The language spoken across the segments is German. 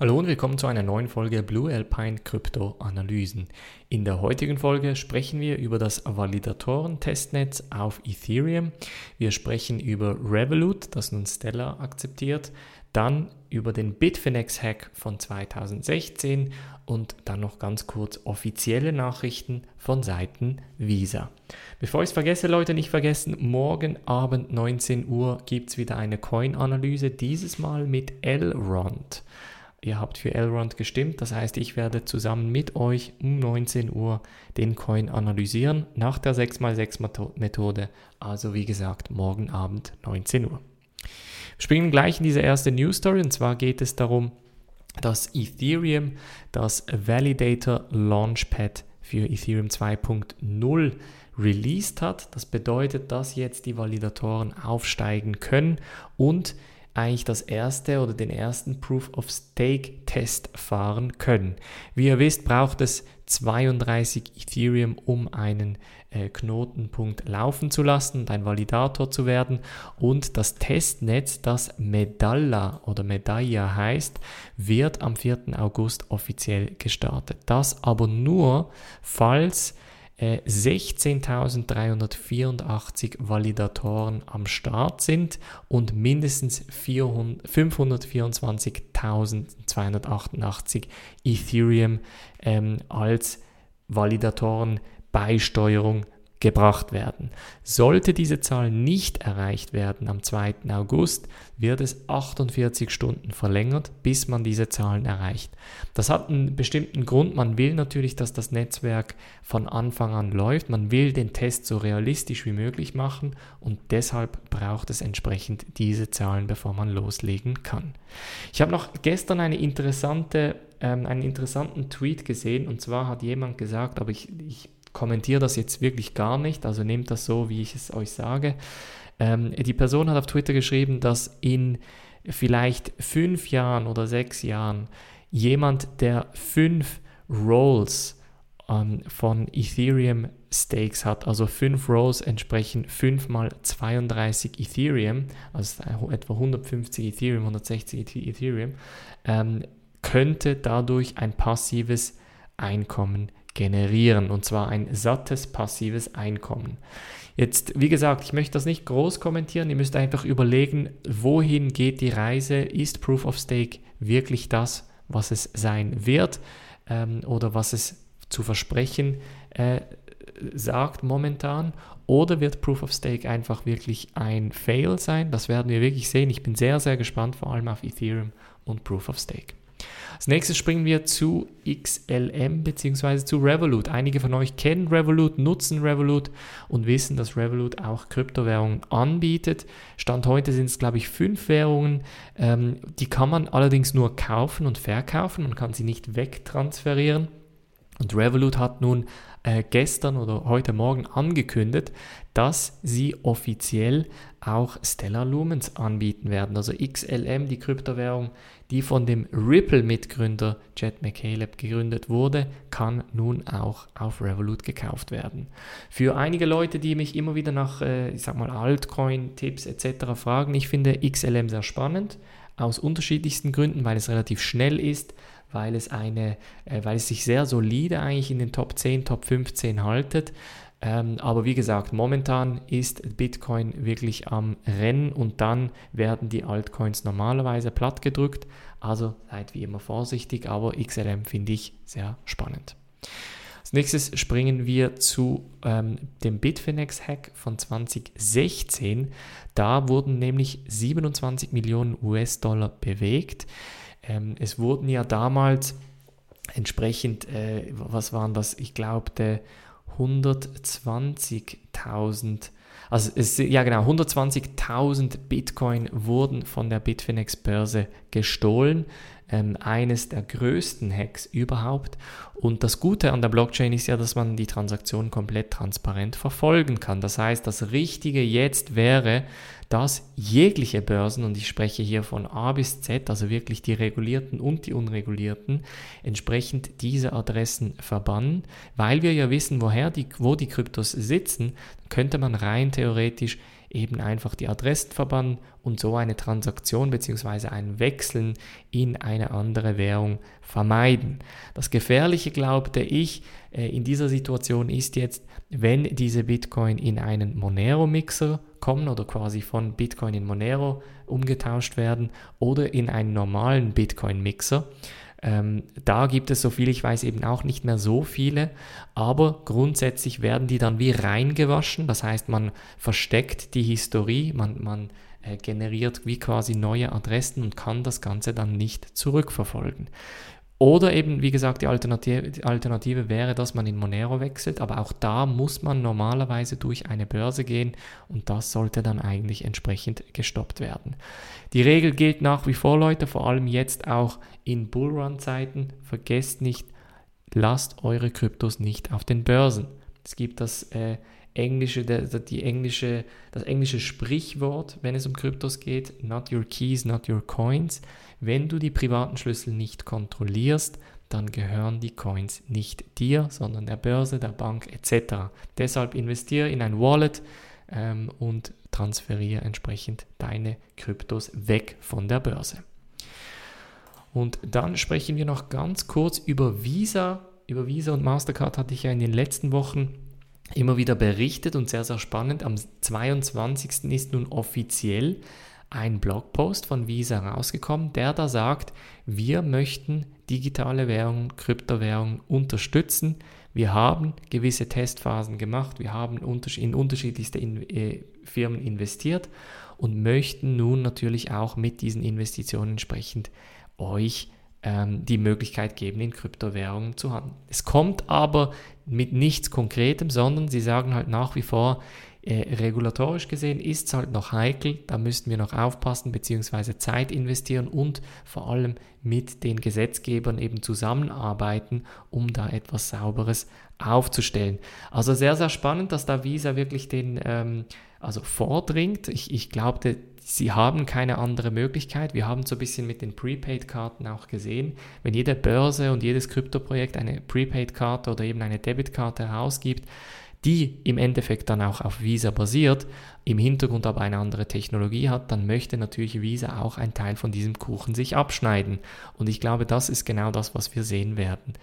Hallo und willkommen zu einer neuen Folge Blue Alpine Krypto Analysen. In der heutigen Folge sprechen wir über das Validatoren-Testnetz auf Ethereum. Wir sprechen über Revolut, das nun Stellar akzeptiert, dann über den Bitfinex-Hack von 2016 und dann noch ganz kurz offizielle Nachrichten von Seiten Visa. Bevor ich es vergesse, Leute, nicht vergessen, morgen Abend 19 Uhr gibt es wieder eine Coin-Analyse, dieses Mal mit Elrond. Ihr habt für Elrond gestimmt, das heißt, ich werde zusammen mit euch um 19 Uhr den Coin analysieren nach der 6x6 Methode. Also wie gesagt, morgen Abend 19 Uhr. Wir springen gleich in diese erste News Story und zwar geht es darum, dass Ethereum das Validator Launchpad für Ethereum 2.0 released hat. Das bedeutet, dass jetzt die Validatoren aufsteigen können und eigentlich das erste oder den ersten Proof of Stake Test fahren können. Wie ihr wisst, braucht es 32 Ethereum, um einen äh, Knotenpunkt laufen zu lassen und ein Validator zu werden. Und das Testnetz, das Medalla oder Medalla heißt, wird am 4. August offiziell gestartet. Das aber nur, falls 16.384 äh, Validatoren am Start sind und mindestens 524.288 Ethereum ähm, als Validatorenbeisteuerung gebracht werden. Sollte diese Zahl nicht erreicht werden am 2. August, wird es 48 Stunden verlängert, bis man diese Zahlen erreicht. Das hat einen bestimmten Grund. Man will natürlich, dass das Netzwerk von Anfang an läuft. Man will den Test so realistisch wie möglich machen und deshalb braucht es entsprechend diese Zahlen, bevor man loslegen kann. Ich habe noch gestern eine interessante, ähm, einen interessanten Tweet gesehen und zwar hat jemand gesagt, aber ich, ich kommentiere das jetzt wirklich gar nicht, also nehmt das so, wie ich es euch sage. Ähm, die Person hat auf Twitter geschrieben, dass in vielleicht fünf Jahren oder sechs Jahren jemand, der fünf Rolls ähm, von Ethereum Stakes hat, also fünf Rolls entsprechen 5 mal 32 Ethereum, also etwa 150 Ethereum, 160 Ethereum, ähm, könnte dadurch ein passives Einkommen generieren und zwar ein sattes passives Einkommen. Jetzt, wie gesagt, ich möchte das nicht groß kommentieren, ihr müsst einfach überlegen, wohin geht die Reise, ist Proof of Stake wirklich das, was es sein wird ähm, oder was es zu versprechen äh, sagt momentan oder wird Proof of Stake einfach wirklich ein Fail sein? Das werden wir wirklich sehen. Ich bin sehr, sehr gespannt, vor allem auf Ethereum und Proof of Stake. Als nächstes springen wir zu XLM bzw. zu Revolut. Einige von euch kennen Revolut, nutzen Revolut und wissen, dass Revolut auch Kryptowährungen anbietet. Stand heute sind es, glaube ich, fünf Währungen. Ähm, die kann man allerdings nur kaufen und verkaufen. Man kann sie nicht wegtransferieren. Und Revolut hat nun äh, gestern oder heute Morgen angekündigt, dass sie offiziell auch Stellar Lumens anbieten werden. Also XLM, die Kryptowährung, die von dem Ripple-Mitgründer Jet McCaleb gegründet wurde, kann nun auch auf Revolut gekauft werden. Für einige Leute, die mich immer wieder nach, äh, ich sag mal, Altcoin-Tipps etc. fragen, ich finde XLM sehr spannend, aus unterschiedlichsten Gründen, weil es relativ schnell ist, weil es eine, äh, weil es sich sehr solide eigentlich in den Top 10, Top 15 haltet. Ähm, aber wie gesagt, momentan ist Bitcoin wirklich am Rennen und dann werden die Altcoins normalerweise platt gedrückt. Also seid wie immer vorsichtig, aber XLM finde ich sehr spannend. Als nächstes springen wir zu ähm, dem Bitfinex-Hack von 2016. Da wurden nämlich 27 Millionen US-Dollar bewegt. Ähm, es wurden ja damals entsprechend, äh, was waren das? Ich glaube, 120.000, also es, ja genau, 120.000 Bitcoin wurden von der Bitfinex Börse gestohlen ähm, eines der größten Hacks überhaupt. Und das Gute an der Blockchain ist ja, dass man die Transaktion komplett transparent verfolgen kann. Das heißt, das Richtige jetzt wäre, dass jegliche Börsen, und ich spreche hier von A bis Z, also wirklich die regulierten und die unregulierten, entsprechend diese Adressen verbannen, weil wir ja wissen, woher die, wo die Kryptos sitzen, könnte man rein theoretisch eben einfach die Adressen verbannen und so eine Transaktion bzw. ein Wechseln in eine andere Währung vermeiden. Das Gefährliche, glaubte ich, äh, in dieser Situation ist jetzt, wenn diese Bitcoin in einen Monero-Mixer kommen oder quasi von Bitcoin in Monero umgetauscht werden oder in einen normalen Bitcoin-Mixer. Ähm, da gibt es, so viel ich weiß, eben auch nicht mehr so viele, aber grundsätzlich werden die dann wie reingewaschen. Das heißt, man versteckt die Historie, man, man äh, generiert wie quasi neue Adressen und kann das Ganze dann nicht zurückverfolgen. Oder eben, wie gesagt, die Alternative, die Alternative, wäre, dass man in Monero wechselt, aber auch da muss man normalerweise durch eine Börse gehen und das sollte dann eigentlich entsprechend gestoppt werden. Die Regel gilt nach wie vor, Leute, vor allem jetzt auch in Bullrun-Zeiten. Vergesst nicht, lasst eure Kryptos nicht auf den Börsen. Es gibt das äh, englische, die englische, das englische Sprichwort, wenn es um Kryptos geht, not your keys, not your coins. Wenn du die privaten Schlüssel nicht kontrollierst, dann gehören die Coins nicht dir, sondern der Börse, der Bank etc. Deshalb investiere in ein Wallet ähm, und transferiere entsprechend deine Kryptos weg von der Börse. Und dann sprechen wir noch ganz kurz über Visa. Über Visa und Mastercard hatte ich ja in den letzten Wochen immer wieder berichtet und sehr, sehr spannend. Am 22. ist nun offiziell ein Blogpost von Visa rausgekommen, der da sagt, wir möchten digitale Währungen, Kryptowährungen unterstützen. Wir haben gewisse Testphasen gemacht, wir haben in unterschiedlichste äh, Firmen investiert und möchten nun natürlich auch mit diesen Investitionen entsprechend euch ähm, die Möglichkeit geben, in Kryptowährungen zu handeln. Es kommt aber mit nichts Konkretem, sondern sie sagen halt nach wie vor, äh, regulatorisch gesehen ist es halt noch heikel, da müssten wir noch aufpassen bzw. Zeit investieren und vor allem mit den Gesetzgebern eben zusammenarbeiten, um da etwas Sauberes aufzustellen. Also sehr, sehr spannend, dass da Visa wirklich den ähm, also vordringt. Ich, ich glaubte, sie haben keine andere Möglichkeit. Wir haben so ein bisschen mit den Prepaid-Karten auch gesehen. Wenn jede Börse und jedes Kryptoprojekt eine Prepaid-Karte oder eben eine Debitkarte herausgibt, die im Endeffekt dann auch auf Visa basiert, im Hintergrund aber eine andere Technologie hat, dann möchte natürlich Visa auch ein Teil von diesem Kuchen sich abschneiden. Und ich glaube, das ist genau das, was wir sehen werden.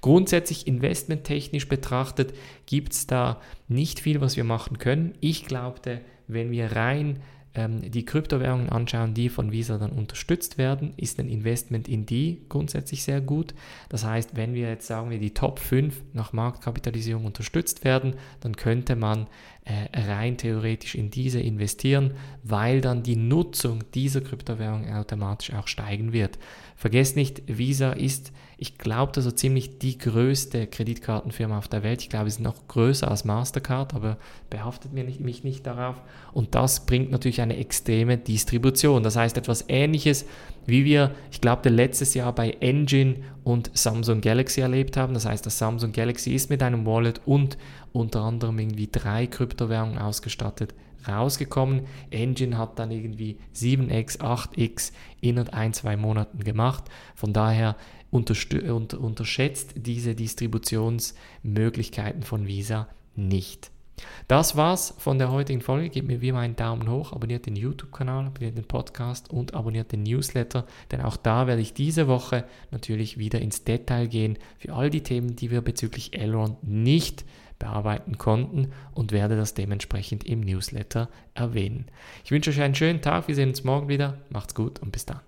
Grundsätzlich investmenttechnisch betrachtet gibt es da nicht viel, was wir machen können. Ich glaubte, wenn wir rein ähm, die Kryptowährungen anschauen, die von Visa dann unterstützt werden, ist ein Investment in die grundsätzlich sehr gut. Das heißt, wenn wir jetzt sagen wir die Top 5 nach Marktkapitalisierung unterstützt werden, dann könnte man äh, rein theoretisch in diese investieren, weil dann die Nutzung dieser Kryptowährung automatisch auch steigen wird. Vergesst nicht, Visa ist ich glaube, so ziemlich die größte Kreditkartenfirma auf der Welt. Ich glaube, es ist noch größer als Mastercard, aber behaftet mir nicht, mich nicht darauf. Und das bringt natürlich eine extreme Distribution. Das heißt, etwas Ähnliches, wie wir, ich glaube, letztes Jahr bei Engine und Samsung Galaxy erlebt haben. Das heißt, das Samsung Galaxy ist mit einem Wallet und unter anderem irgendwie drei Kryptowährungen ausgestattet rausgekommen. Engine hat dann irgendwie 7x, 8x innerhalb ein, zwei Monaten gemacht. Von daher unter, unterschätzt diese Distributionsmöglichkeiten von Visa nicht. Das war's von der heutigen Folge. Gebt mir wie immer einen Daumen hoch, abonniert den YouTube-Kanal, abonniert den Podcast und abonniert den Newsletter, denn auch da werde ich diese Woche natürlich wieder ins Detail gehen für all die Themen, die wir bezüglich Elrond nicht bearbeiten konnten und werde das dementsprechend im Newsletter erwähnen. Ich wünsche euch einen schönen Tag, wir sehen uns morgen wieder, macht's gut und bis dann.